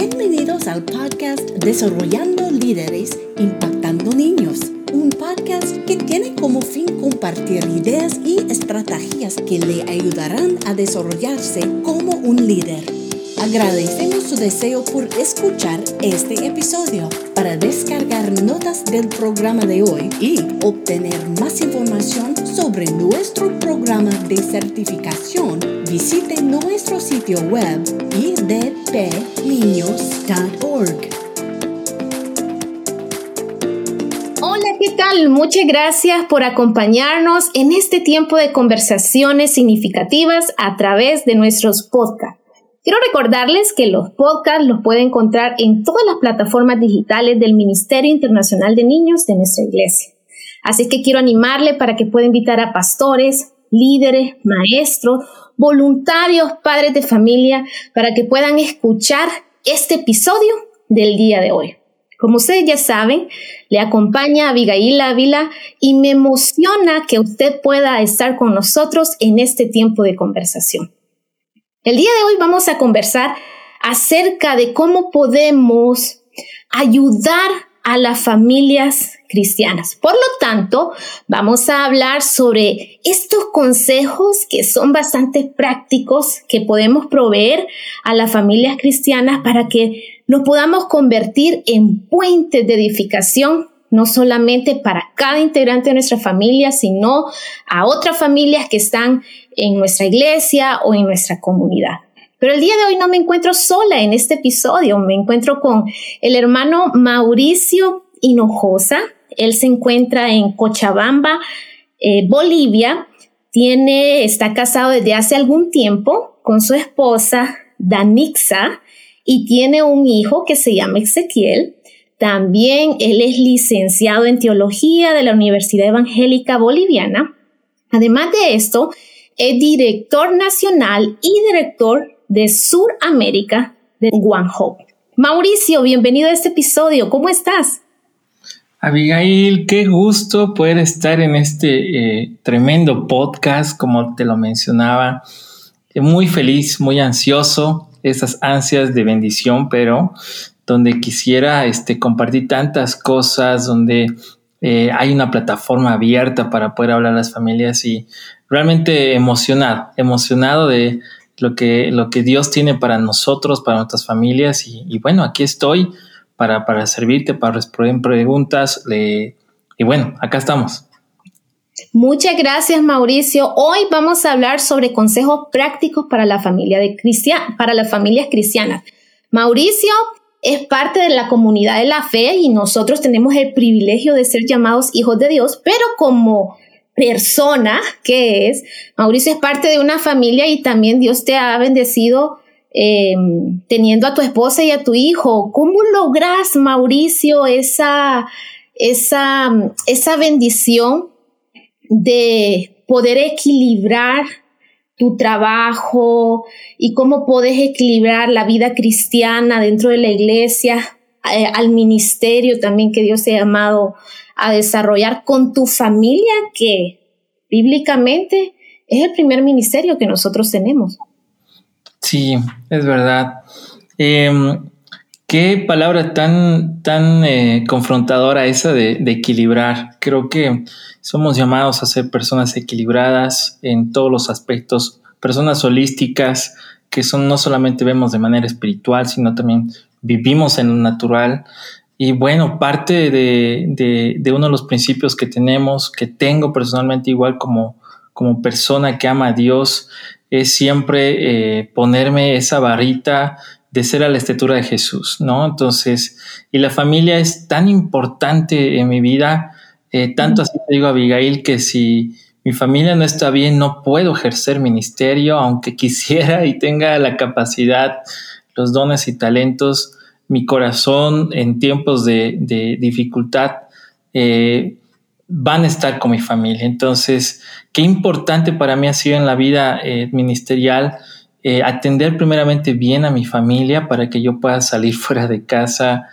Bienvenidos al podcast Desarrollando Líderes, Impactando Niños, un podcast que tiene como fin compartir ideas y estrategias que le ayudarán a desarrollarse como un líder. Agradecemos su deseo por escuchar este episodio. Para descargar notas del programa de hoy y obtener más información sobre nuestro programa de certificación, visite nuestro sitio web idpniños.org. Hola, ¿qué tal? Muchas gracias por acompañarnos en este tiempo de conversaciones significativas a través de nuestros podcasts. Quiero recordarles que los podcasts los pueden encontrar en todas las plataformas digitales del Ministerio Internacional de Niños de nuestra iglesia. Así que quiero animarle para que pueda invitar a pastores, líderes, maestros, voluntarios, padres de familia, para que puedan escuchar este episodio del día de hoy. Como ustedes ya saben, le acompaña Abigail Ávila y me emociona que usted pueda estar con nosotros en este tiempo de conversación. El día de hoy vamos a conversar acerca de cómo podemos ayudar a las familias cristianas. Por lo tanto, vamos a hablar sobre estos consejos que son bastante prácticos que podemos proveer a las familias cristianas para que nos podamos convertir en puentes de edificación no solamente para cada integrante de nuestra familia, sino a otras familias que están en nuestra iglesia o en nuestra comunidad. Pero el día de hoy no me encuentro sola en este episodio, me encuentro con el hermano Mauricio Hinojosa. Él se encuentra en Cochabamba, eh, Bolivia. Tiene, está casado desde hace algún tiempo con su esposa Danixa y tiene un hijo que se llama Ezequiel. También él es licenciado en teología de la Universidad Evangélica Boliviana. Además de esto, es director nacional y director de Suramérica de Hope. Mauricio, bienvenido a este episodio. ¿Cómo estás? Abigail, qué gusto poder estar en este eh, tremendo podcast, como te lo mencionaba. Muy feliz, muy ansioso, esas ansias de bendición, pero donde quisiera este, compartir tantas cosas, donde eh, hay una plataforma abierta para poder hablar a las familias y realmente emocionado, emocionado de lo que, lo que Dios tiene para nosotros, para nuestras familias y, bueno, aquí estoy para, para servirte, para responder preguntas y bueno, acá estamos. Muchas gracias, Mauricio. Hoy vamos a hablar sobre consejos prácticos para la familia de para las familias cristianas. Mauricio es parte de la comunidad de la fe y nosotros tenemos el privilegio de ser llamados hijos de Dios, pero como persona que es, Mauricio es parte de una familia y también Dios te ha bendecido em, teniendo a tu esposa y a tu hijo. ¿Cómo logras, Mauricio, esa, esa, esa bendición de poder equilibrar tu trabajo y cómo puedes equilibrar la vida cristiana dentro de la iglesia, eh, al ministerio también que Dios te ha llamado a desarrollar con tu familia, que bíblicamente es el primer ministerio que nosotros tenemos. Sí, es verdad. Em, qué palabra tan, tan eh, confrontadora esa de, de equilibrar. Creo que somos llamados a ser personas equilibradas en todos los aspectos, personas holísticas que son no solamente vemos de manera espiritual, sino también vivimos en lo natural. Y bueno, parte de, de, uno de los principios que tenemos, que tengo personalmente igual como, como persona que ama a Dios, es siempre eh, ponerme esa barrita de ser a la estatura de Jesús, ¿no? Entonces, y la familia es tan importante en mi vida eh, tanto así te digo, Abigail, que si mi familia no está bien, no puedo ejercer ministerio, aunque quisiera y tenga la capacidad, los dones y talentos, mi corazón en tiempos de, dificultad eh, van a estar con mi familia. Entonces, qué importante para mí ha sido en la vida eh, ministerial atender primeramente bien a mi familia para que yo pueda salir fuera de casa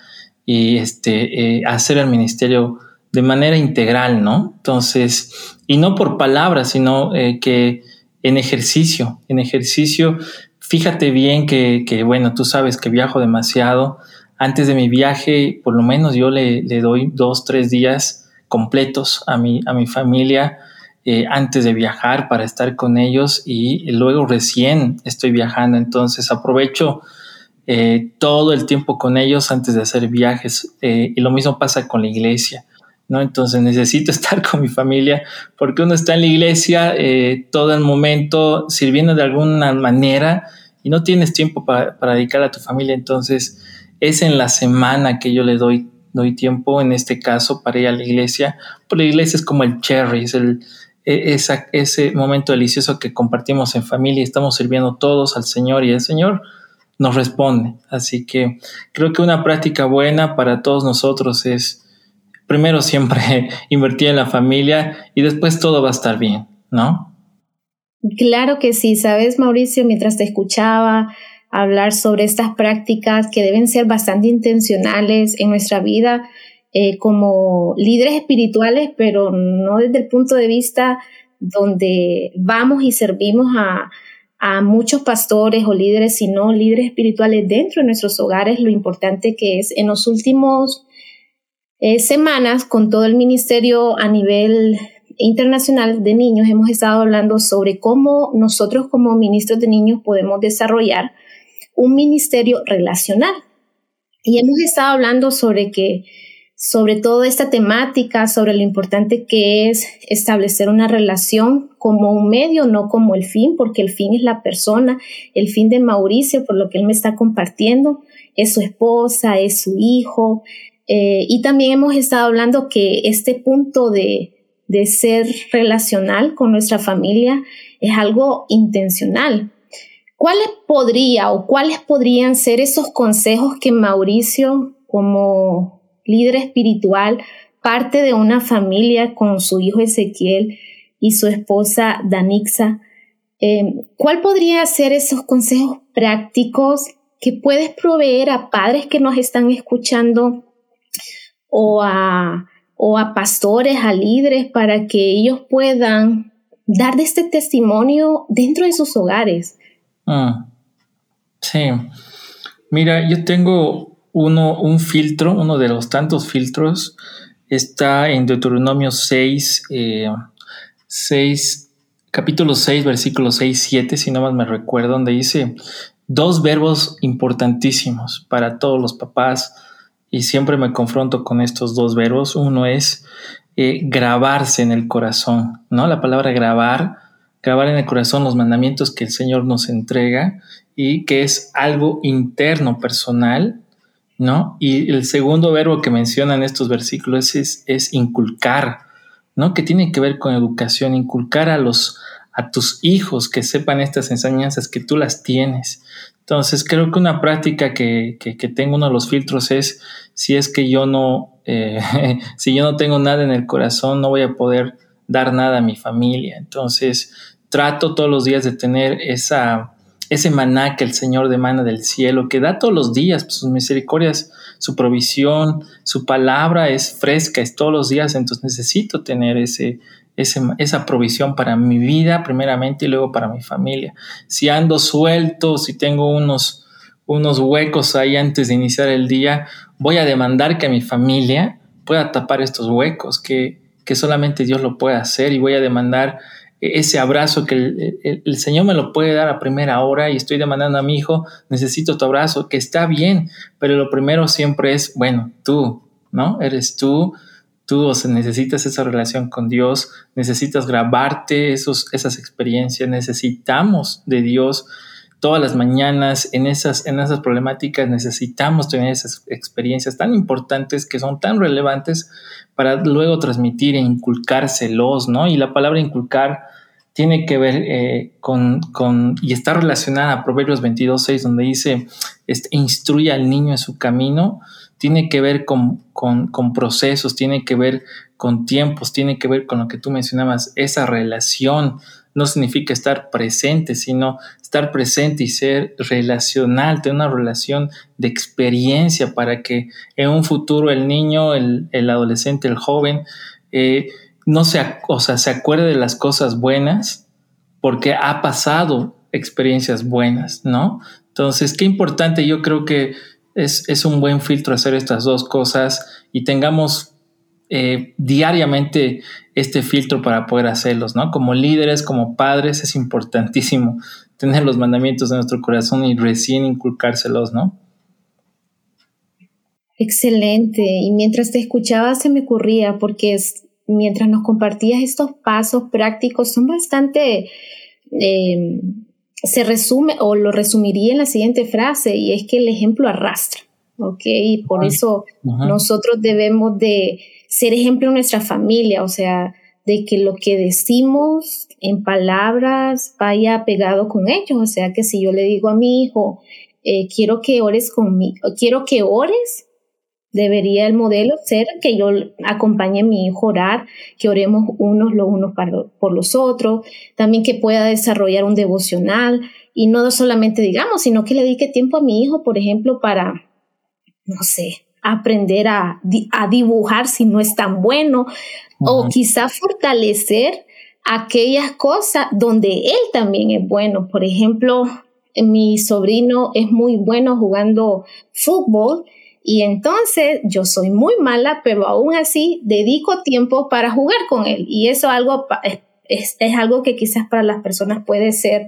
y este, hacer el ministerio de manera integral, ¿no? Entonces, y no por palabras, sino eh, que en ejercicio, en ejercicio. Fíjate bien que, que, bueno, tú sabes que viajo demasiado. Antes de mi viaje, por lo menos yo le, le doy dos, tres días completos a mi, a mi familia eh, antes de viajar para estar con ellos y luego recién estoy viajando. Entonces aprovecho eh, todo el tiempo con ellos antes de hacer viajes eh, y lo mismo pasa con la iglesia. ¿no? Entonces necesito estar con mi familia porque uno está en la iglesia todo el momento sirviendo de alguna manera y no tienes tiempo para, para dedicar a tu familia. Entonces es en la semana que yo le doy doy tiempo en este caso para ir a la iglesia, porque la iglesia es como el cherry, es el, esa, ese momento delicioso que compartimos en familia y estamos sirviendo todos al Señor y el Señor nos responde. Así que creo que una práctica buena para todos nosotros es primero siempre invertir en la familia y después todo va a estar bien, ¿no? Claro que sí, sabes Mauricio, mientras te escuchaba hablar sobre estas prácticas que deben ser bastante intencionales en nuestra vida, eh, como líderes espirituales, pero no desde el punto de vista donde vamos y servimos a, muchos pastores o líderes, sino líderes espirituales dentro de nuestros hogares, lo importante que es en los últimos eh, semanas con todo el ministerio a nivel internacional de niños hemos estado hablando sobre cómo nosotros como ministros de niños podemos desarrollar un ministerio relacional. Y hemos estado hablando sobre que sobre toda esta temática, sobre lo importante que es establecer una relación como un medio, no como el fin, porque el fin es la persona, el fin de Mauricio, por lo que él me está compartiendo, es su esposa, es su hijo. Eh, y también hemos estado hablando que este punto de, de ser relacional con nuestra familia es algo intencional. ¿Cuáles podría o cuáles podrían ser esos consejos que Mauricio como líder espiritual, parte de una familia con su hijo Ezequiel y su esposa Danixa. Eh, ¿Cuál podría ser esos consejos prácticos que puedes proveer a padres que nos están escuchando o a, o a pastores, a líderes, para que ellos puedan dar de este testimonio dentro de sus hogares? Ah, sí. Mira, yo tengo uno, un filtro, uno de los tantos filtros, está en Deuteronomio 6, 6 eh, capítulo 6, versículo 6, 7, si no más me recuerdo, donde dice dos verbos importantísimos para todos los papás y siempre me confronto con estos dos verbos. Uno es eh, grabarse en el corazón, ¿no? La palabra grabar, grabar en el corazón los mandamientos que el Señor nos entrega y que es algo interno, personal, ¿no? Y el segundo verbo que mencionan estos versículos es, es, inculcar, ¿no? Que tiene que ver con educación, inculcar a los a tus hijos que sepan estas enseñanzas, que tú las tienes. Entonces, creo que una práctica que, que, tengo uno de los filtros es si es que yo no, eh, si yo no tengo nada en el corazón, no voy a poder dar nada a mi familia. Entonces, trato todos los días de tener esa, ese maná que el Señor demanda del cielo, que da todos los días, pues, sus misericordias, su provisión, su palabra es fresca, es todos los días, entonces necesito tener ese, esa provisión para mi vida primeramente y luego para mi familia. Si ando suelto, si tengo unos, unos huecos ahí antes de iniciar el día, voy a demandar que mi familia pueda tapar estos huecos, que, que solamente Dios lo puede hacer y voy a demandar ese abrazo que el, Señor me lo puede dar a primera hora y estoy demandando a mi hijo, necesito tu abrazo, que está bien, pero lo primero siempre es, bueno, tú, ¿no? Eres tú, tú necesitas esa relación con Dios, necesitas grabarte esos, esas experiencias, necesitamos de Dios todas las mañanas en esas, en esas problemáticas, necesitamos tener esas experiencias tan importantes que son tan relevantes para luego transmitir e inculcárselos, ¿no? Y la palabra inculcar tiene que ver eh, con, con, y está relacionada a Proverbios 22, 6, donde dice, este, instruye al niño en su camino, tiene que ver con, con, con, procesos, tiene que ver con tiempos, tiene que ver con lo que tú mencionabas, esa relación. No significa estar presente, sino estar presente y ser relacional, tener una relación de experiencia para que en un futuro el niño, el, el adolescente, el joven, eh, no se, o sea, se acuerde de las cosas buenas, porque ha pasado experiencias buenas, ¿no? Entonces, qué importante, yo creo que es, es un buen filtro hacer estas dos cosas y tengamos eh, diariamente este filtro para poder hacerlos, ¿no? Como líderes, como padres, es importantísimo tener los mandamientos de nuestro corazón y recién inculcárselos, ¿no? Excelente. Y mientras te escuchaba se me ocurría, porque es, mientras nos compartías estos pasos prácticos, son bastante, eh, se resume o lo resumiría en la siguiente frase, y es que el ejemplo arrastra, ¿ok? Y por eso nosotros debemos de ser ejemplo en nuestra familia, o sea, de que lo que decimos en palabras vaya pegado con ellos, o sea, que si yo le digo a mi hijo, eh, quiero que ores conmigo, quiero que ores, debería el modelo ser que yo acompañe a mi hijo a orar, que oremos unos los unos por los otros, también que pueda desarrollar un devocional y no solamente digamos, sino que le dedique tiempo a mi hijo, por ejemplo, para, no sé, aprender a, dibujar si no es tan bueno, o quizá fortalecer aquellas cosas donde él también es bueno. Por ejemplo, mi sobrino es muy bueno jugando fútbol y entonces yo soy muy mala, pero aún así dedico tiempo para jugar con él. Y eso algo, es, algo que quizás para las personas puede ser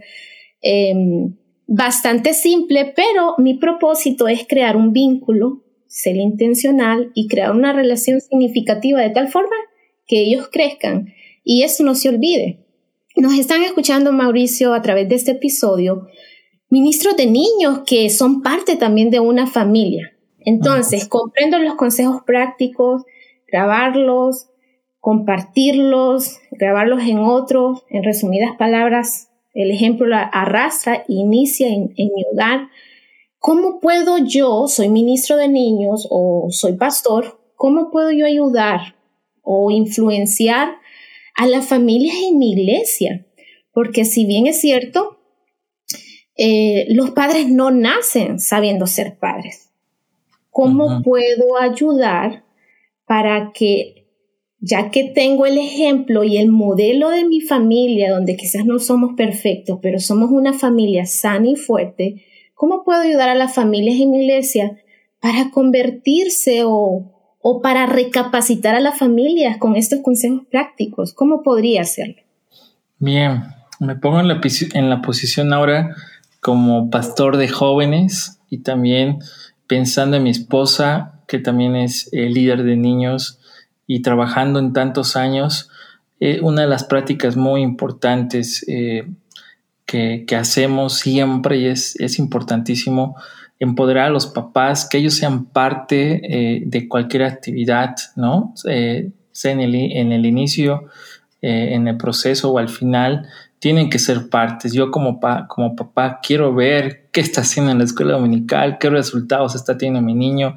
em, bastante simple, pero mi propósito es crear un vínculo ser intencional y crear una relación significativa de tal forma que ellos crezcan y eso no se olvide. Nos están escuchando, Mauricio, a través de este episodio, ministros de niños que son parte también de una familia. Entonces, comprendo los consejos prácticos, grabarlos, compartirlos, grabarlos en otros, en resumidas palabras, el ejemplo arrastra, inicia en, en mi hogar, ¿Cómo puedo yo, soy ministro de niños o soy pastor, cómo puedo yo ayudar o influenciar a las familias en mi iglesia? Porque si bien es cierto, eh, los padres no nacen sabiendo ser padres. ¿Cómo puedo ayudar para que, ya que tengo el ejemplo y el modelo de mi familia, donde quizás no somos perfectos, pero somos una familia sana y fuerte, ¿Cómo puedo ayudar a las familias en mi iglesia para convertirse o, para recapacitar a las familias con estos consejos prácticos? ¿Cómo podría hacerlo? Bien, me pongo en la, en la posición ahora como pastor de jóvenes y también pensando en mi esposa, que también es eh, líder de niños y trabajando en tantos años, eh, una de las prácticas muy importantes eh, que, hacemos siempre y es, es, importantísimo empoderar a los papás, que ellos sean parte eh, de cualquier actividad, ¿no? Eh, sea en el, en el inicio, eh, en el proceso o al final, tienen que ser partes. Yo como, como papá quiero ver qué está haciendo en la escuela dominical, qué resultados está teniendo mi niño,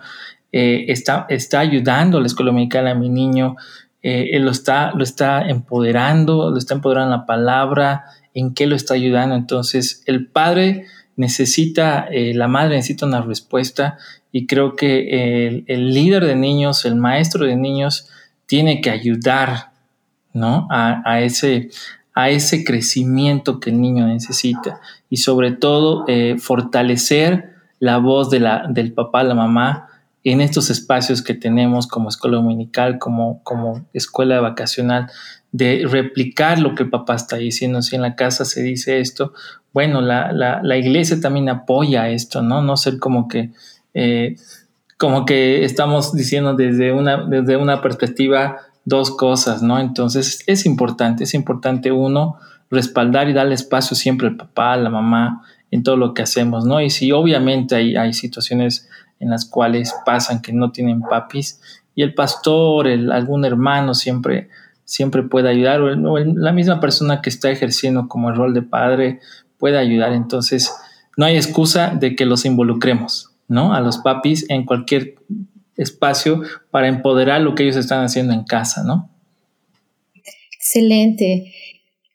está, está ayudando la escuela dominical a mi niño, él lo está, lo está empoderando, lo está empoderando la palabra, en qué lo está ayudando. Entonces, el padre necesita, eh, la madre necesita una respuesta y creo que el, líder de niños, el maestro de niños, tiene que ayudar, ¿no? A, ese, a ese crecimiento que el niño necesita y sobre todo eh, fortalecer la voz de la, del papá, la mamá, en estos espacios que tenemos como escuela dominical, como, como escuela vacacional, de replicar lo que el papá está diciendo. Si en la casa se dice esto, bueno, la, la, iglesia también apoya esto, ¿no? No ser como que, eh, como que estamos diciendo desde una, desde una perspectiva dos cosas, ¿no? Entonces es importante, es importante uno respaldar y darle espacio siempre al papá, a la mamá, en todo lo que hacemos, ¿no? Y si obviamente hay, hay situaciones en las cuales pasan que no tienen papis y el pastor, el, algún hermano siempre siempre puede ayudar o, la misma persona que está ejerciendo como el rol de padre puede ayudar. Entonces, no hay excusa de que los involucremos, ¿no? A los papis en cualquier espacio para empoderar lo que ellos están haciendo en casa, ¿no? Excelente.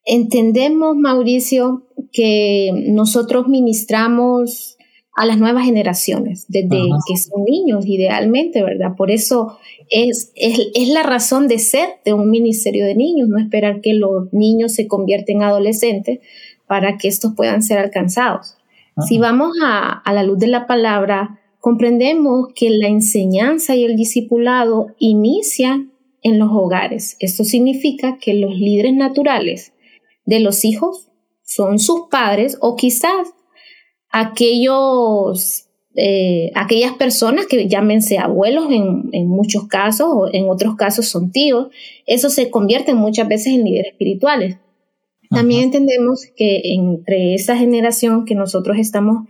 Entendemos, Mauricio, que nosotros ministramos a las nuevas generaciones, desde que son niños, idealmente, ¿verdad? Por eso es, es, la razón de ser de un ministerio de niños, no esperar que los niños se convierten en adolescentes para que estos puedan ser alcanzados. Si vamos a, a la luz de la palabra, comprendemos que la enseñanza y el discipulado inician en los hogares. Esto significa que los líderes naturales de los hijos son sus padres o quizás aquellos, eh, aquellas personas que llámense abuelos en, en, muchos casos o en otros casos son tíos, eso se convierte muchas veces en líderes espirituales. También entendemos que entre esa generación que nosotros estamos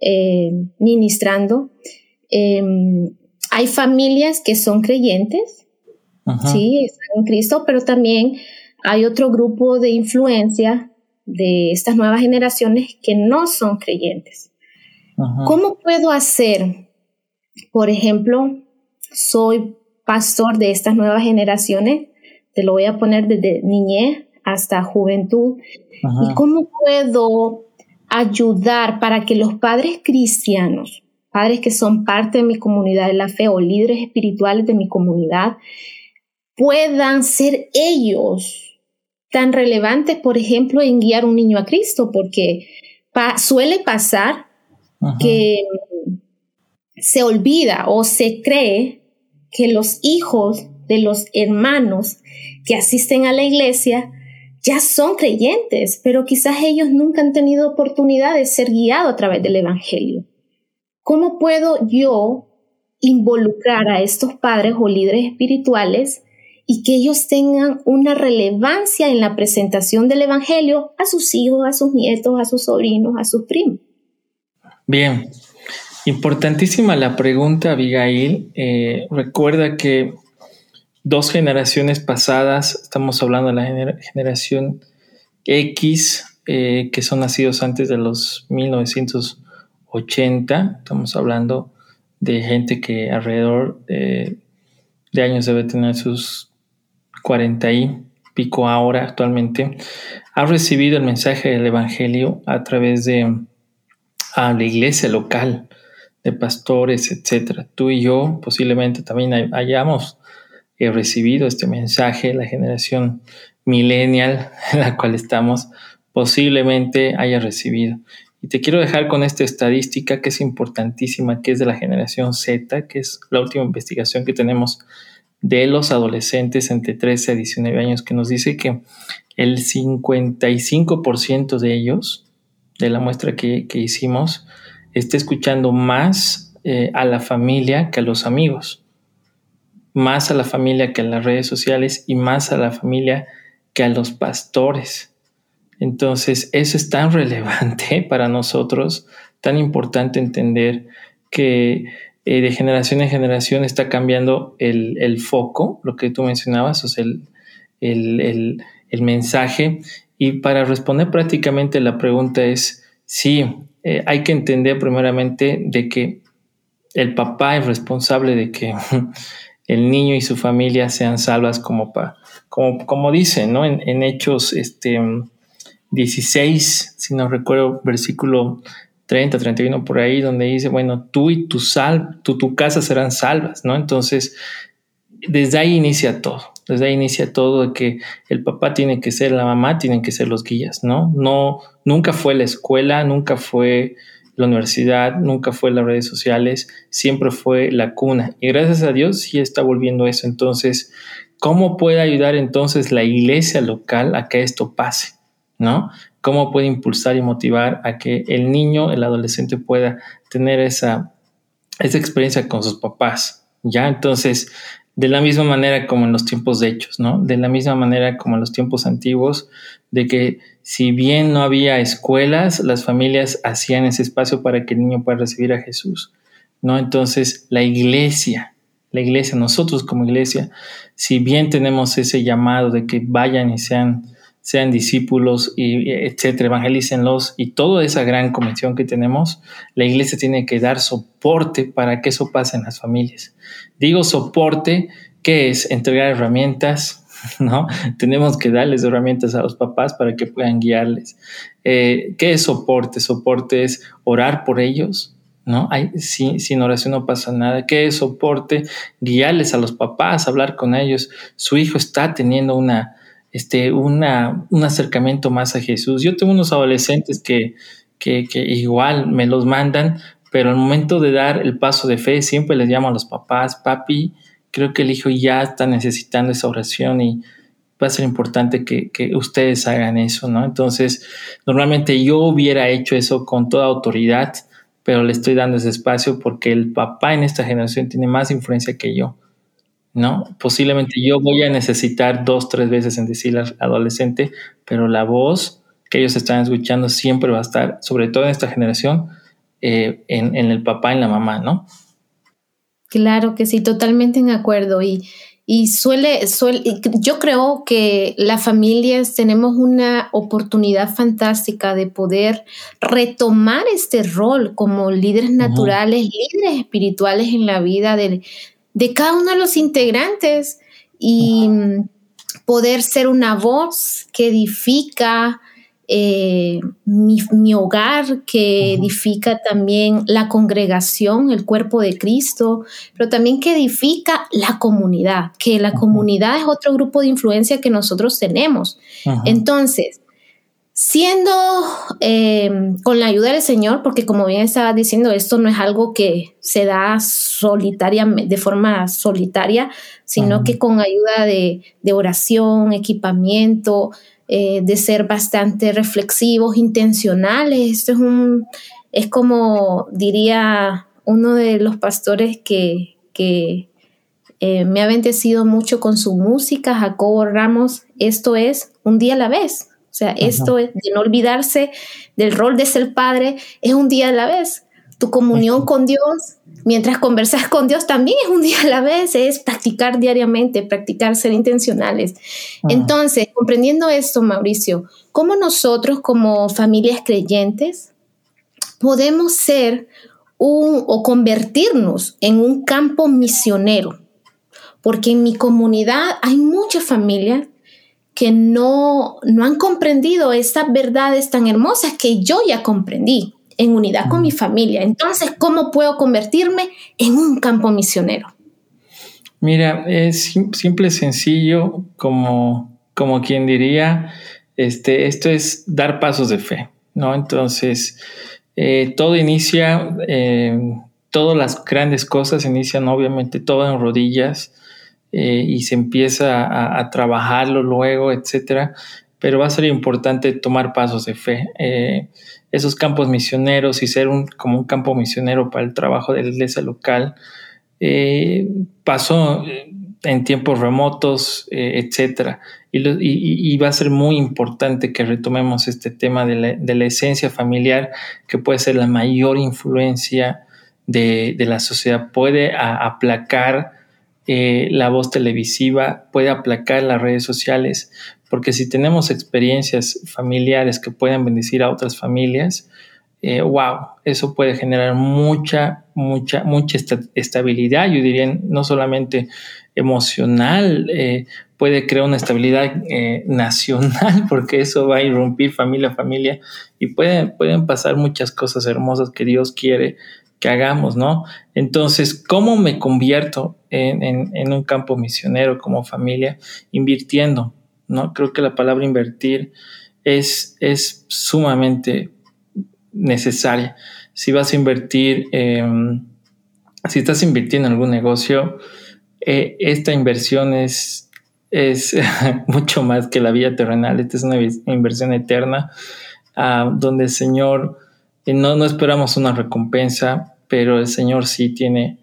eh, ministrando, em, hay familias que son creyentes, sí, están en Cristo, pero también hay otro grupo de influencia de estas nuevas generaciones que no son creyentes. ¿Cómo puedo hacer? Por ejemplo, soy pastor de estas nuevas generaciones, te lo voy a poner desde niñez hasta juventud. ¿Y cómo puedo ayudar para que los padres cristianos, padres que son parte de mi comunidad de la fe o líderes espirituales de mi comunidad, puedan ser ellos tan relevantes, por ejemplo, en guiar un niño a Cristo, porque suele pasar que se olvida o se cree que los hijos de los hermanos que asisten a la iglesia ya son creyentes, pero quizás ellos nunca han tenido oportunidad de ser guiados a través del Evangelio. ¿Cómo puedo yo involucrar a estos padres o líderes espirituales y que ellos tengan una relevancia en la presentación del Evangelio a sus hijos, a sus nietos, a sus sobrinos, a sus primos. Bien, importantísima la pregunta, Abigail. Eh, recuerda que dos generaciones pasadas, estamos hablando de la generación X, eh, que son nacidos antes de los 1980, estamos hablando de gente que alrededor de años debe tener sus 40 y pico ahora actualmente, ha recibido el mensaje del Evangelio a través de a la iglesia local, de pastores, etcétera. Tú y yo posiblemente también hayamos eh, recibido este mensaje, la generación millennial en la cual estamos, posiblemente haya recibido. Y te quiero dejar con esta estadística que es importantísima, que es de la generación Z, que es la última investigación que tenemos de los adolescentes entre 13 a 19 años, que nos dice que el 55% de ellos, de la muestra que, hicimos, está escuchando más eh, a la familia que a los amigos, más a la familia que a las redes sociales y más a la familia que a los pastores. Entonces, eso es tan relevante para nosotros, tan importante entender que eh, de generación en generación está cambiando el, foco, lo que tú mencionabas, o sea, el, mensaje. Y para responder prácticamente la pregunta es, sí, eh, hay que entender primeramente de que el papá es responsable de que el niño y su familia sean salvas como, pa, como, como dice, ¿no? En, en Hechos este, 16, si no recuerdo, versículo 30, 31 por ahí, donde dice, bueno, tú y tu, sal, tu, tu casa serán salvas, ¿no? Entonces, desde ahí inicia todo, desde ahí inicia todo de que el papá tiene que ser, la mamá tienen que ser los guías, ¿no? No, nunca fue la escuela, nunca fue la universidad, nunca fue las redes sociales, siempre fue la cuna. Y gracias a Dios sí está volviendo eso. Entonces, ¿cómo puede ayudar entonces la iglesia local a que esto pase? ¿No? Cómo puede impulsar y motivar a que el niño, el adolescente pueda tener esa, esa experiencia con sus papás. Ya, entonces, de la misma manera como en los tiempos de hechos, ¿no? De la misma manera como en los tiempos antiguos, de que si bien no había escuelas, las familias hacían ese espacio para que el niño pueda recibir a Jesús, ¿no? Entonces, la iglesia, la iglesia, nosotros como iglesia, si bien tenemos ese llamado de que vayan y sean sean discípulos y etcétera, evangelícenlos y toda esa gran convención que tenemos, la iglesia tiene que dar soporte para que eso pase en las familias. Digo soporte, que es entregar herramientas, ¿no? Tenemos que darles herramientas a los papás para que puedan guiarles. Eh, ¿Qué es soporte? Soporte es orar por ellos, ¿no? Hay, sin oración no pasa nada. Que soporte, guiarles a los papás, hablar con ellos. Su hijo está teniendo una, este, una, un acercamiento más a Jesús. Yo tengo unos adolescentes que, que, igual me los mandan, pero al momento de dar el paso de fe siempre les llamo a los papás, papi, creo que el hijo ya está necesitando esa oración y va a ser importante que, que, ustedes hagan eso, ¿no? Entonces, normalmente yo hubiera hecho eso con toda autoridad, pero le estoy dando ese espacio porque el papá en esta generación tiene más influencia que yo, ¿no? Posiblemente yo voy a necesitar dos, tres veces en decirle al adolescente, pero la voz que ellos están escuchando siempre va a estar, sobre todo en esta generación, eh, en, en, el papá y en la mamá, ¿no? Claro que sí, totalmente en acuerdo. Y, y suele, suele, yo creo que las familias tenemos una oportunidad fantástica de poder retomar este rol como líderes naturales, líderes espirituales en la vida de, de, cada uno de los integrantes y poder ser una voz que edifica, eh, mi, hogar, que edifica también la congregación, el cuerpo de Cristo, pero también que edifica la comunidad, que la comunidad es otro grupo de influencia que nosotros tenemos. Entonces, siendo em, con la ayuda del Señor, porque como bien estaba diciendo, esto no es algo que se da solitaria, de forma solitaria, sino que con ayuda de, de oración, equipamiento, eh, de ser bastante reflexivos, intencionales. Esto es un, es como diría uno de los pastores que, que eh, me ha bendecido mucho con su música, Jacobo Ramos, esto es un día a la vez. O sea, esto es de no olvidarse del rol de ser padre, es un día a la vez. Tu comunión con Dios Mientras conversas con Dios también es un día a la vez, es practicar diariamente, practicar ser intencionales. Entonces, comprendiendo esto, Mauricio, ¿cómo nosotros como familias creyentes podemos ser un, o convertirnos en un campo misionero? Porque en mi comunidad hay muchas familias que no, no han comprendido estas verdades tan hermosas que yo ya comprendí en unidad con mi familia. Entonces, ¿cómo puedo convertirme en un campo misionero? Mira, es simple, sencillo, como, como quien diría, este, esto es dar pasos de fe, ¿no? Entonces, eh, todo inicia, eh, todas las grandes cosas inician obviamente todo en rodillas eh, y se empieza a, trabajarlo luego, etcétera, pero va a ser importante tomar pasos de fe esos campos misioneros y ser un, como un campo misionero para el trabajo de la iglesia local. Eh, pasó eh, en tiempos remotos, eh, etcétera. Y, va a ser muy importante que retomemos este tema de la, esencia familiar, que puede ser la mayor influencia de, la sociedad. Puede aplacar la voz televisiva, puede aplacar las redes sociales, porque si tenemos experiencias familiares que puedan bendecir a otras familias, eh, wow, eso puede generar mucha, mucha, mucha estabilidad, yo diría, no solamente emocional, eh, puede crear una estabilidad eh, nacional, porque eso va a irrumpir familia a familia y pueden, pueden pasar muchas cosas hermosas que Dios quiere que hagamos, ¿no? Entonces, ¿cómo me convierto en, un campo misionero como familia? Invirtiendo, ¿no? Creo que la palabra invertir es, es sumamente necesaria. Si vas a invertir, em, si estás invirtiendo en algún negocio, eh, esta inversión es, es mucho más que la vida terrenal. Esta es una inversión eterna ah, donde el Señor, no, no esperamos una recompensa, pero el Señor sí tiene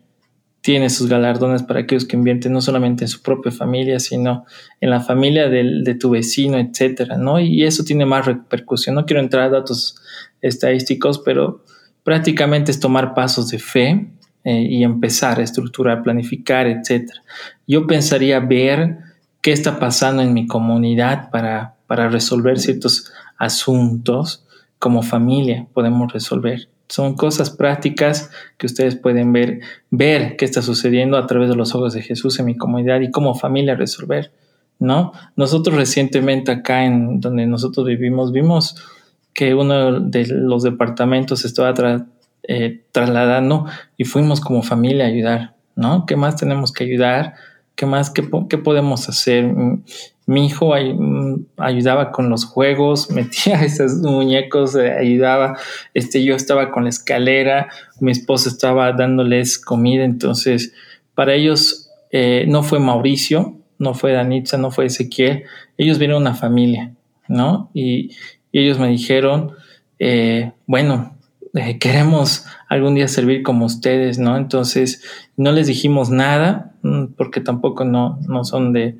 tiene sus galardones para aquellos que invierten no solamente en su propia familia, sino en la familia de tu vecino, etcétera, ¿no? Y eso tiene más repercusión. No quiero entrar a datos estadísticos, pero prácticamente es tomar pasos de fe eh, y empezar a estructurar, planificar, etcétera. Yo pensaría ver qué está pasando en mi comunidad para, para resolver ciertos asuntos como familia podemos resolver son cosas prácticas que ustedes pueden ver, ver qué está sucediendo a través de los ojos de Jesús en mi comunidad y como familia resolver, ¿no? Nosotros recientemente acá en donde nosotros vivimos, vimos que uno de los departamentos estaba eh, trasladando y fuimos como familia a ayudar, ¿no? ¿Qué más tenemos que ayudar? ¿Qué más? ¿Qué, qué podemos hacer? Mi hijo mm, ayudaba con los juegos, metía esos muñecos, eh, ayudaba, este, yo estaba con la escalera, mi esposa estaba dándoles comida, entonces para ellos eh, no fue Mauricio, no fue Danitza, no fue Ezequiel, ellos vieron una familia, ¿no? Y, ellos me dijeron, eh, bueno, queremos algún día servir como ustedes, ¿no? Entonces no les dijimos nada, mm, porque tampoco no, no son de,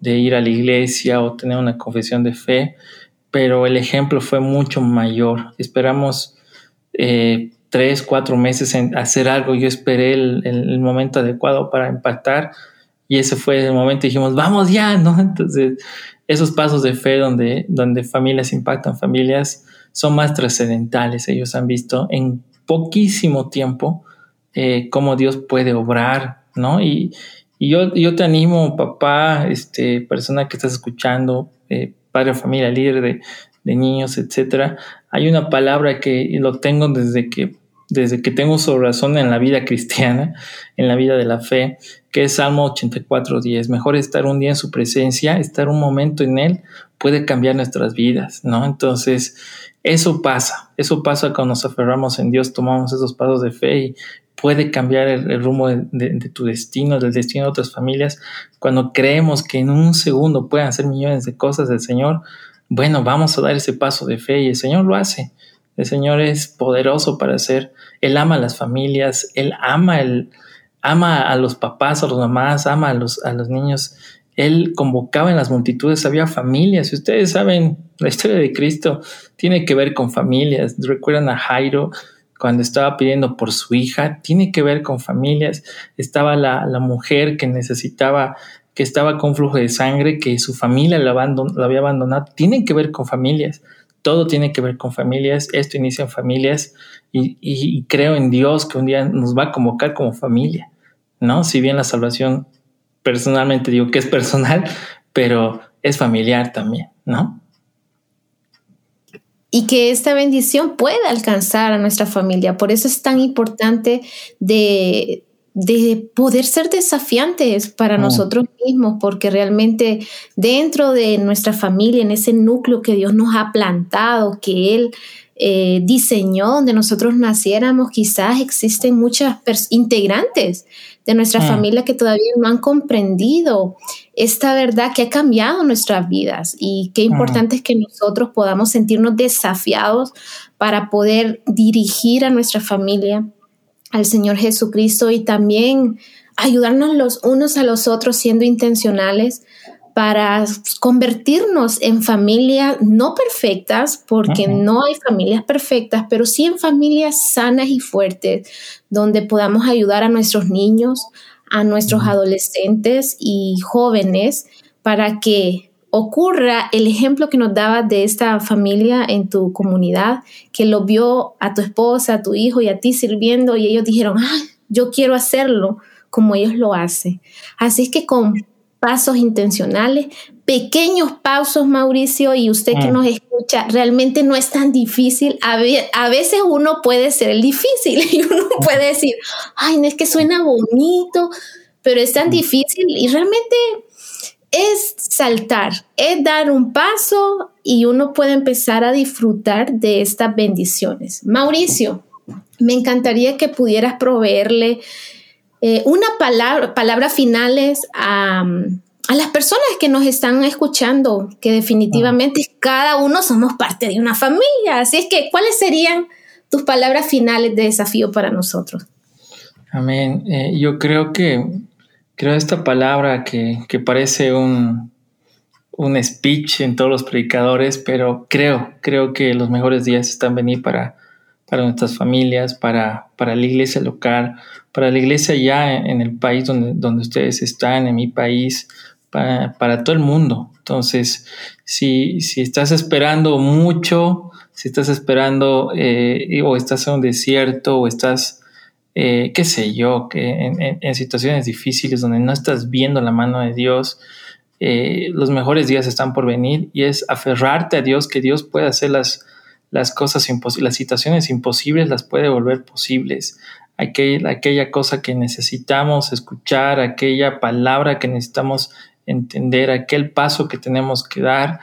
de ir a la iglesia o tener una confesión de fe, pero el ejemplo fue mucho mayor. Esperamos eh, tres, cuatro meses en hacer algo. Yo esperé el, momento adecuado para impactar y ese fue el momento. Dijimos, vamos ya, ¿no? Entonces, esos pasos de fe donde, donde familias impactan familias son más trascendentales. Ellos han visto en poquísimo tiempo eh, cómo Dios puede obrar, ¿no? Y, y yo, yo te animo, papá, este, persona que estás escuchando, eh, padre familia, líder de, niños, etcétera. Hay una palabra que lo tengo desde que, desde que tengo su razón en la vida cristiana, en la vida de la fe, que es Salmo 84, 10. Mejor estar un día en su presencia, estar un momento en él, puede cambiar nuestras vidas, ¿no? Entonces, eso pasa, eso pasa cuando nos aferramos en Dios, tomamos esos pasos de fe y, puede cambiar el, rumbo de, tu destino, del destino de otras familias. Cuando creemos que en un segundo pueden hacer millones de cosas del Señor, bueno, vamos a dar ese paso de fe y el Señor lo hace. El Señor es poderoso para hacer. Él ama a las familias, Él ama, el, ama a los papás, a los mamás, ama a los, a los niños. Él convocaba en las multitudes, había familias. Si ustedes saben, la historia de Cristo tiene que ver con familias. Recuerdan a Jairo, cuando estaba pidiendo por su hija, tiene que ver con familias. Estaba la, mujer que necesitaba, que estaba con flujo de sangre, que su familia la, había abandonado, tiene que ver con familias. Todo tiene que ver con familias. Esto inicia en familias y, creo en Dios que un día nos va a convocar como familia, ¿no? Si bien la salvación personalmente digo que es personal, pero es familiar también, ¿no? Y que esta bendición pueda alcanzar a nuestra familia. Por eso es tan importante de, poder ser desafiantes para mm. nosotros mismos, porque realmente dentro de nuestra familia, en ese núcleo que Dios nos ha plantado, que Él eh, diseñó, donde nosotros naciéramos, quizás existen muchas integrantes de nuestra mm. familia que todavía no han comprendido esta verdad que ha cambiado nuestras vidas y qué importante es que nosotros podamos sentirnos desafiados para poder dirigir a nuestra familia al Señor Jesucristo y también ayudarnos los unos a los otros siendo intencionales para convertirnos en familias no perfectas, porque no hay familias perfectas, pero sí en familias sanas y fuertes, donde podamos ayudar a nuestros niños, a nuestros adolescentes y jóvenes para que ocurra el ejemplo que nos daba de esta familia en tu comunidad, que lo vio a tu esposa, a tu hijo y a ti sirviendo y ellos dijeron, ah, yo quiero hacerlo como ellos lo hacen. Así es que con pasos intencionales, pequeños pasos, Mauricio, y usted que mm. nos escucha, realmente no es tan difícil. A, a, veces uno puede ser el difícil y uno puede decir, ay, no es que suena bonito, pero es tan mm. difícil y realmente es saltar, es dar un paso y uno puede empezar a disfrutar de estas bendiciones. Mauricio, me encantaría que pudieras proveerle eh, una palabra, palabras finales a, las personas que nos están escuchando, que definitivamente cada uno somos parte de una familia. Así es que, ¿cuáles serían tus palabras finales de desafío para nosotros? Amén. Eh, yo creo que creo esta palabra que, parece un, un speech en todos los predicadores, pero creo, creo que los mejores días están venir para, para nuestras familias, para, para la iglesia local, para la iglesia ya en, el país donde, donde ustedes están, en mi país, para, todo el mundo. Entonces, si, si estás esperando mucho, si estás esperando eh, o estás en un desierto o estás, eh, qué sé yo, que en, situaciones difíciles donde no estás viendo la mano de Dios, eh, los mejores días están por venir y es aferrarte a Dios, que Dios puede hacer las, las cosas las situaciones imposibles las puede volver posibles. Aquella, cosa que necesitamos escuchar, aquella palabra que necesitamos entender, aquel paso que tenemos que dar,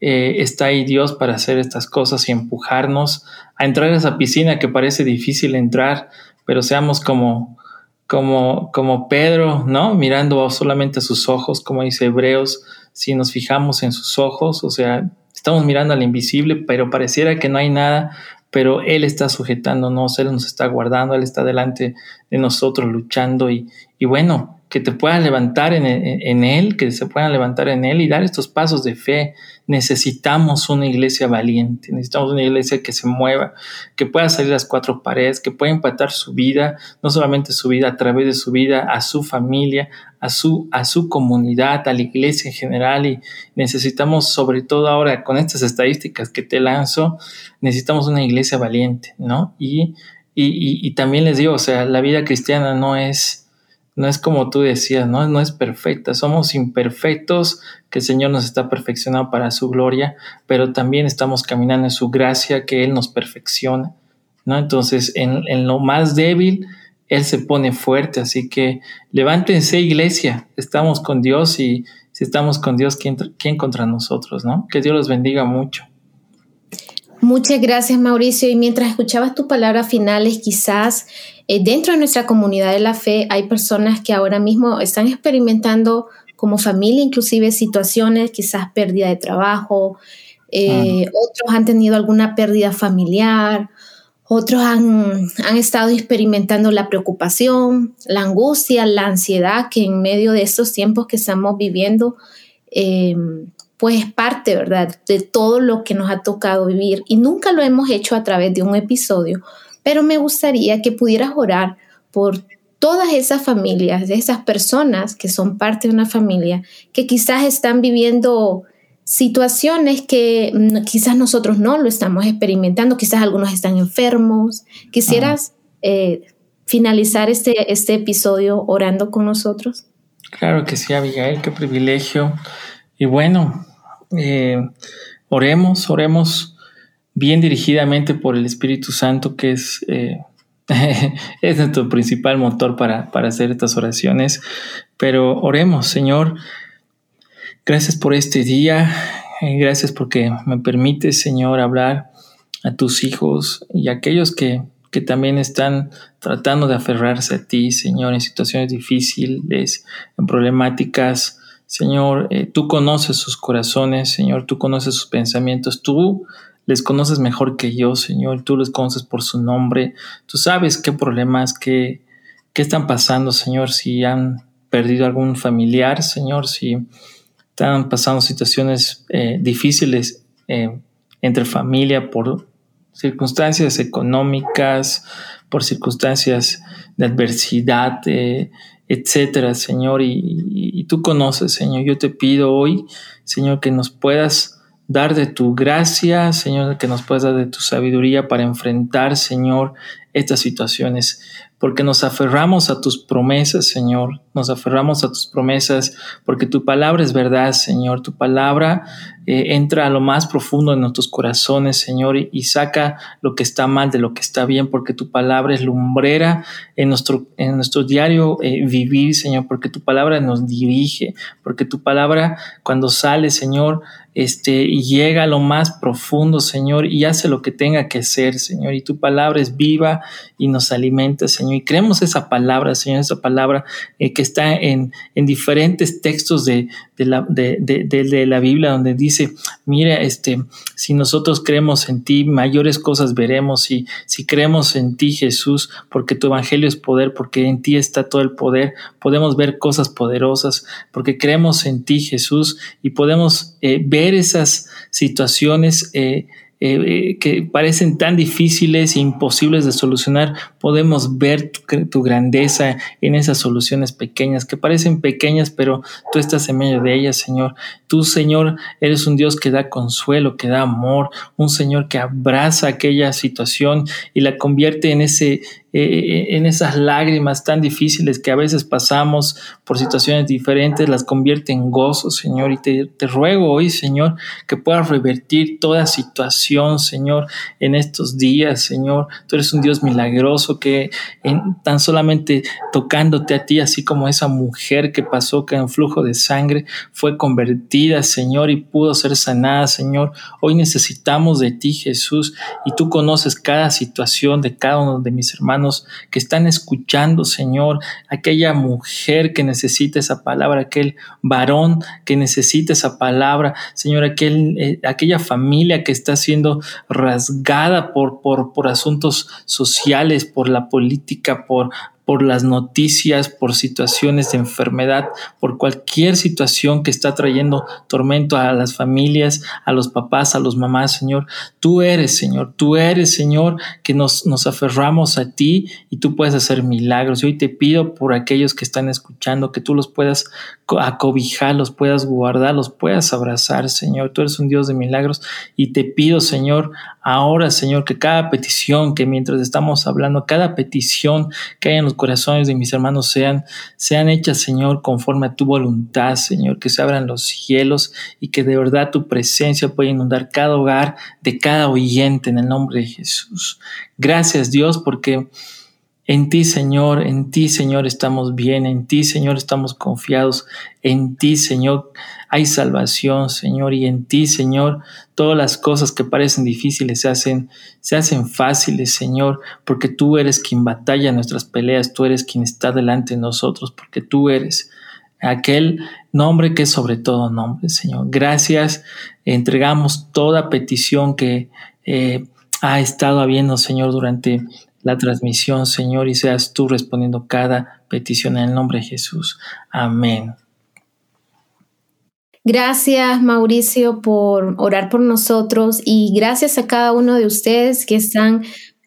eh, está ahí Dios para hacer estas cosas y empujarnos a entrar a esa piscina que parece difícil entrar, pero seamos como, como, como Pedro, ¿no? Mirando solamente a sus ojos, como dice Hebreos, si nos fijamos en sus ojos, o sea, estamos mirando al invisible, pero pareciera que no hay nada, pero Él está sujetándonos, Él nos está guardando, Él está delante de nosotros luchando y, y bueno, que te puedan levantar en, en, Él, que se puedan levantar en Él y dar estos pasos de fe. Necesitamos una iglesia valiente, necesitamos una iglesia que se mueva, que pueda salir a las cuatro paredes, que pueda impactar su vida, no solamente su vida, a través de su vida, a su familia, a su, a su comunidad, a la iglesia en general. Y necesitamos, sobre todo ahora con estas estadísticas que te lanzo, necesitamos una iglesia valiente, ¿no? Y, y, y también les digo, o sea, la vida cristiana no es no es como tú decías, ¿no? no es perfecta, somos imperfectos, que el Señor nos está perfeccionando para su gloria, pero también estamos caminando en su gracia, que Él nos perfecciona, ¿no? Entonces, en, en lo más débil, Él se pone fuerte, así que levántense iglesia, estamos con Dios y si estamos con Dios, ¿quién, quién contra nosotros, ¿no? Que Dios los bendiga mucho. Muchas gracias, Mauricio. Y mientras escuchabas tus palabras finales, quizás eh, dentro de nuestra comunidad de la fe hay personas que ahora mismo están experimentando como familia inclusive situaciones, quizás pérdida de trabajo, eh, otros han tenido alguna pérdida familiar, otros han, estado experimentando la preocupación, la angustia, la ansiedad que en medio de estos tiempos que estamos viviendo, eh, pues es parte, ¿verdad?, de todo lo que nos ha tocado vivir. Y nunca lo hemos hecho a través de un episodio, pero me gustaría que pudieras orar por todas esas familias, de esas personas que son parte de una familia, que quizás están viviendo situaciones que quizás nosotros no lo estamos experimentando, quizás algunos están enfermos. ¿Quisieras eh, finalizar este, este episodio orando con nosotros? Claro que sí, Abigail, qué privilegio. Y bueno, eh, oremos, oremos bien dirigidamente por el Espíritu Santo, que es, eh, es nuestro principal motor para, para hacer estas oraciones. Pero oremos, Señor, gracias por este día, eh, gracias porque me permites, Señor, hablar a tus hijos y a aquellos que, que también están tratando de aferrarse a ti, Señor, en situaciones difíciles, en problemáticas. Señor, eh, tú conoces sus corazones, Señor, tú conoces sus pensamientos, tú les conoces mejor que yo, Señor, tú les conoces por su nombre, tú sabes qué problemas, qué, qué están pasando, Señor, si han perdido algún familiar, Señor, si están pasando situaciones eh, difíciles eh, entre familia por circunstancias económicas, por circunstancias de adversidad, etcétera, Señor, y, tú conoces, Señor. Yo te pido hoy, Señor, que nos puedas dar de tu gracia, Señor, que nos puedas dar de tu sabiduría para enfrentar, Señor, estas situaciones porque nos aferramos a tus promesas, Señor, nos aferramos a tus promesas, porque tu palabra es verdad, Señor, tu palabra eh, entra a lo más profundo de nuestros corazones, Señor, y, saca lo que está mal de lo que está bien, porque tu palabra es lumbrera en nuestro, en nuestro diario eh, vivir, Señor, porque tu palabra nos dirige, porque tu palabra cuando sale, Señor, este, llega a lo más profundo, Señor, y hace lo que tenga que hacer, Señor, y tu palabra es viva y nos alimenta, Señor y creemos esa palabra, Señor, esa palabra eh, que está en, en, diferentes textos de, de, la, de, de, la Biblia, donde dice, mira, este, si nosotros creemos en ti, mayores cosas veremos, y si creemos en ti, Jesús, porque tu evangelio es poder, porque en ti está todo el poder, podemos ver cosas poderosas, porque creemos en ti, Jesús, y podemos eh, ver esas situaciones. Eh, eh, eh, que parecen tan difíciles e imposibles de solucionar, podemos ver tu, grandeza en esas soluciones pequeñas, que parecen pequeñas, pero tú estás en medio de ellas, Señor. Tú, Señor, eres un Dios que da consuelo, que da amor, un Señor que abraza aquella situación y la convierte en ese eh, en esas lágrimas tan difíciles que a veces pasamos por situaciones diferentes, las convierte en gozo, Señor. Y te ruego hoy, Señor, que puedas revertir toda situación, Señor, en estos días, Señor. Tú eres un Dios milagroso que tan solamente tocándote a ti, así como esa mujer que pasó que en flujo de sangre fue convertida, Señor, y pudo ser sanada, Señor. Hoy necesitamos de ti, Jesús, y tú conoces cada situación de cada uno de mis hermanos que están escuchando, Señor, aquella mujer que necesita esa palabra, aquel varón que necesita esa palabra, Señor, aquel, eh, aquella familia que está siendo rasgada por, por, por asuntos sociales, la política, por, por las noticias, por situaciones de enfermedad, por cualquier situación que está trayendo tormento a las familias, a los papás, a los mamás, Señor. Tú eres, Señor, tú eres, Señor, que nos, nos aferramos a ti y tú puedes hacer milagros. Y hoy te pido por aquellos que están escuchando que tú los puedas acobijar, los puedas guardar, los puedas abrazar, Señor. Tú eres un Dios de milagros y te pido, Señor, ahora, Señor, que cada petición que mientras estamos hablando, cada petición que hay en corazones de mis hermanos sean, sean hechas, Señor, conforme a tu voluntad, Señor, que se abran los cielos y que de verdad tu presencia pueda inundar cada hogar de cada oyente en el nombre de Jesús. Gracias, Dios, porque en ti, Señor, en ti, Señor, estamos bien, en ti, Señor, estamos confiados, en ti, Señor, hay salvación, Señor, y en ti, Señor, todas las cosas que parecen difíciles se hacen, se hacen fáciles, Señor, porque tú eres quien batalla nuestras peleas, tú eres quien está delante de nosotros, porque tú eres aquel nombre que es sobre todo nombre, Señor. Gracias, entregamos toda petición que eh, ha estado habiendo, Señor, durante la transmisión, Señor, y seas tú respondiendo cada petición en el nombre de Jesús. Amén. Gracias, Mauricio, por orar por nosotros y gracias a cada uno de ustedes que están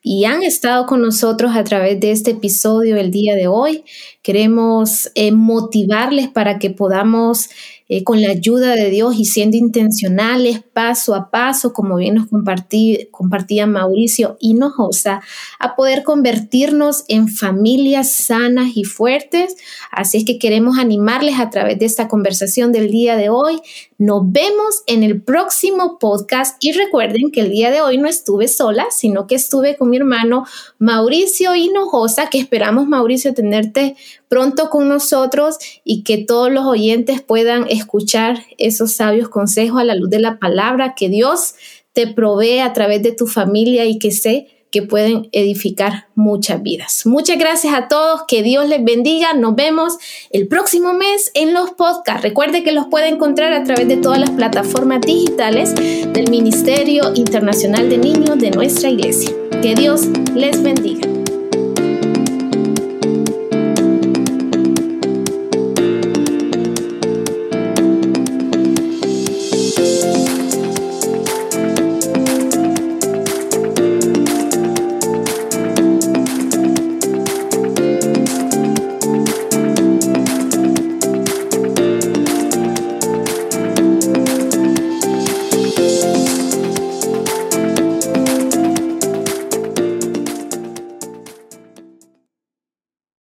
y han estado con nosotros a través de este episodio el día de hoy. Queremos eh, motivarles para que podamos eh, con la ayuda de Dios y siendo intencionales paso a paso, como bien nos compartí, compartía Mauricio Hinojosa, a poder convertirnos en familias sanas y fuertes. Así es que queremos animarles a través de esta conversación del día de hoy. Nos vemos en el próximo podcast y recuerden que el día de hoy no estuve sola, sino que estuve con mi hermano Mauricio Hinojosa, que esperamos Mauricio tenerte pronto con nosotros y que todos los oyentes puedan escuchar esos sabios consejos a la luz de la palabra que Dios te provee a través de tu familia y que sé que pueden edificar muchas vidas. Muchas gracias a todos, que Dios les bendiga. Nos vemos el próximo mes en los podcasts. Recuerde que los puede encontrar a través de todas las plataformas digitales del Ministerio Internacional de Niños de nuestra iglesia. Que Dios les bendiga.